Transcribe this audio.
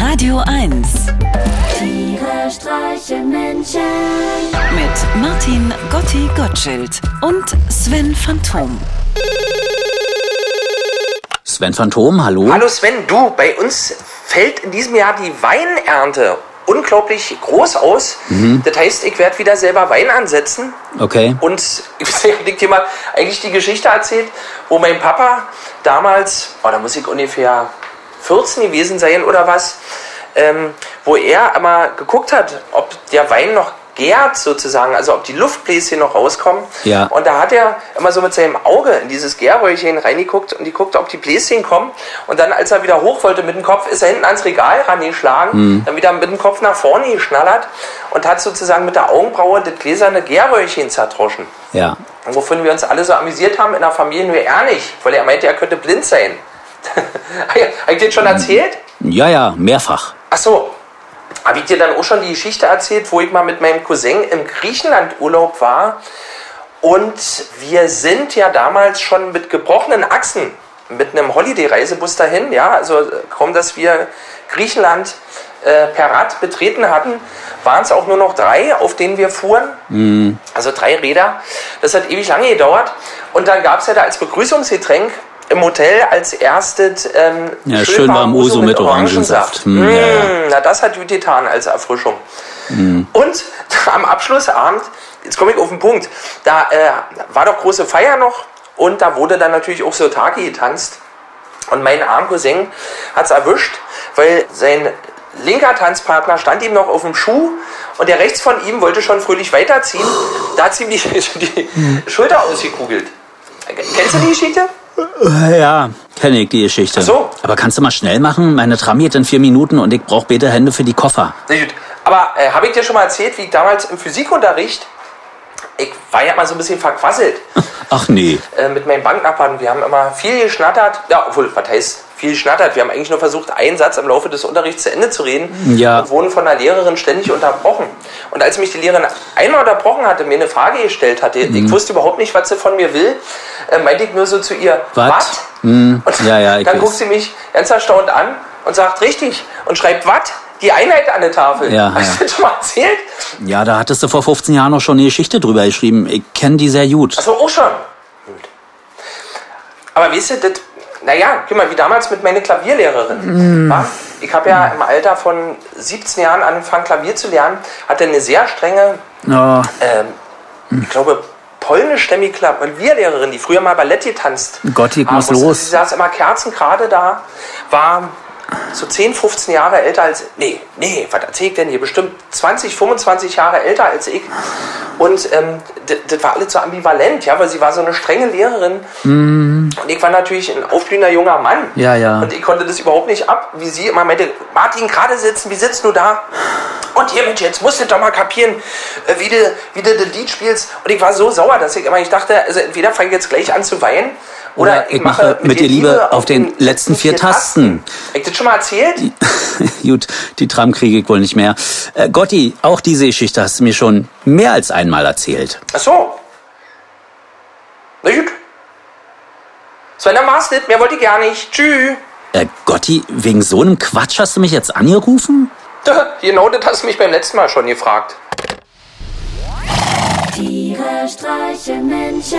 Radio 1 Tiere streichen Menschen. mit Martin Gotti Gottschild und Sven Phantom. Sven Phantom, hallo. Hallo Sven, du, bei uns fällt in diesem Jahr die Weinernte unglaublich groß aus. Das heißt, ich werde wieder selber Wein ansetzen. Okay. Und ich weiß nicht, ich dir mal eigentlich die Geschichte erzählt, wo mein Papa damals, oh, da muss ich ungefähr 14 gewesen sein oder was, ähm, wo er immer geguckt hat, ob der Wein noch gärt sozusagen, also ob die Luftbläschen noch rauskommen. Ja. Und da hat er immer so mit seinem Auge in dieses Gärröhrchen reingeguckt und die guckte, ob die Bläschen kommen. Und dann, als er wieder hoch wollte mit dem Kopf, ist er hinten ans Regal rangeschlagen, dann wieder mit dem Kopf nach vorne geschnallert und hat sozusagen mit der Augenbraue das gläserne Gärröhrchen zertroschen. Ja. Und wovon wir uns alle so amüsiert haben in der Familie, nur er nicht, weil er meinte, er könnte blind sein. Habe ich dir schon erzählt? Ja, ja, mehrfach. Ach so. Habe ich dir dann auch schon die Geschichte erzählt, wo ich mal mit meinem Cousin im Griechenland Urlaub war und wir sind ja damals schon mit gebrochenen Achsen mit einem Holiday-Reisebus dahin, ja, also kaum, dass wir Griechenland äh, per Rad betreten hatten, waren es auch nur noch drei, auf denen wir fuhren. Also drei Räder. Das hat ewig lange gedauert. Und dann gab es ja da als Begrüßungsgetränk im Hotel als erstes ähm, Ja, schön warm Uso mit Orangensaft. Hm, ja, ja. Mm, Na, das hat gut getan als Erfrischung. Und am Abschlussabend, jetzt komme ich auf den Punkt, da äh, war doch große Feier noch und da wurde dann natürlich auch so Taki getanzt. Und mein armer Cousin hat es erwischt, weil sein linker Tanzpartner stand ihm noch auf dem Schuh und der rechts von ihm wollte schon fröhlich weiterziehen. Da hat ihm die, die Schulter ausgekugelt. Kennst du die Geschichte? Ja, kenne ich die Geschichte. Ach so. Aber kannst du mal schnell machen? Meine Tram geht in vier Minuten und ich brauche beide Hände für die Koffer. Sehr gut. Aber äh, habe ich dir schon mal erzählt, wie ich damals im Physikunterricht, ich war ja mal so ein bisschen verquasselt Ach nee. äh, mit meinen Banknachbarn. Wir haben immer viel geschnattert. Ja, obwohl, was heißt viel geschnattert? Wir haben eigentlich nur versucht, einen Satz im Laufe des Unterrichts zu Ende zu reden Ja. und wurden von der Lehrerin ständig unterbrochen. Und als mich die Lehrerin einmal unterbrochen hatte, mir eine Frage gestellt hatte, Mhm. ich wusste überhaupt nicht, was sie von mir will, äh, meinte ich nur so zu ihr, Was? "Wat?" Hm, Und ja, ja, dann weiß. guckt sie mich ganz erstaunt an und sagt, richtig, und schreibt, was? Die Einheit an der Tafel. Ja, Hast ja. du das schon mal erzählt? Ja, da hattest du vor 15 Jahren noch schon eine Geschichte drüber geschrieben. Ich kenne die sehr gut. Achso, auch schon. Aber weißt du, das, naja, guck mal, wie damals mit meiner Klavierlehrerin. wa? Ich habe ja im Alter von 17 Jahren angefangen, Klavier zu lernen, hatte eine sehr strenge, Oh, ähm, ich glaube, polnischstämmige Klavierlehrerin, die früher mal Ballett getanzt Gott, ich muss los. Sie saß immer kerzengerade da, war so 10, 15 Jahre älter als, nee, nee, was erzähl ich denn hier? Bestimmt 20, 25 Jahre älter als ich. Und ähm, das- war alles so ambivalent, ja, weil sie war so eine strenge Lehrerin. Und ich war natürlich ein aufblühender junger Mann. Ja, ja. Und ich konnte das überhaupt nicht ab, wie sie immer meinte, Martin, gerade sitzen, wie sitzt du da? Und hier, Mensch, jetzt musst du doch mal kapieren, äh, wie du, wie du das Lied spielst. Und ich war so sauer, dass ich immer, ich dachte, also entweder fange ich jetzt gleich an zu weinen, oder, Oder ich mache mit dir Liebe auf den letzten vier Tasten. Hab ich das schon mal erzählt? gut, die Tram kriege ich wohl nicht mehr. Äh, Gotti, auch diese Geschichte hast du mir schon mehr als einmal erzählt. Ach so. Na gut. Sven, dann war's das. Mehr wollte ich gar nicht. Tschüss. Äh, Gotti, wegen so einem Quatsch hast du mich jetzt angerufen? Genau das hast du mich beim letzten Mal schon gefragt. Tiere streichen Menschen.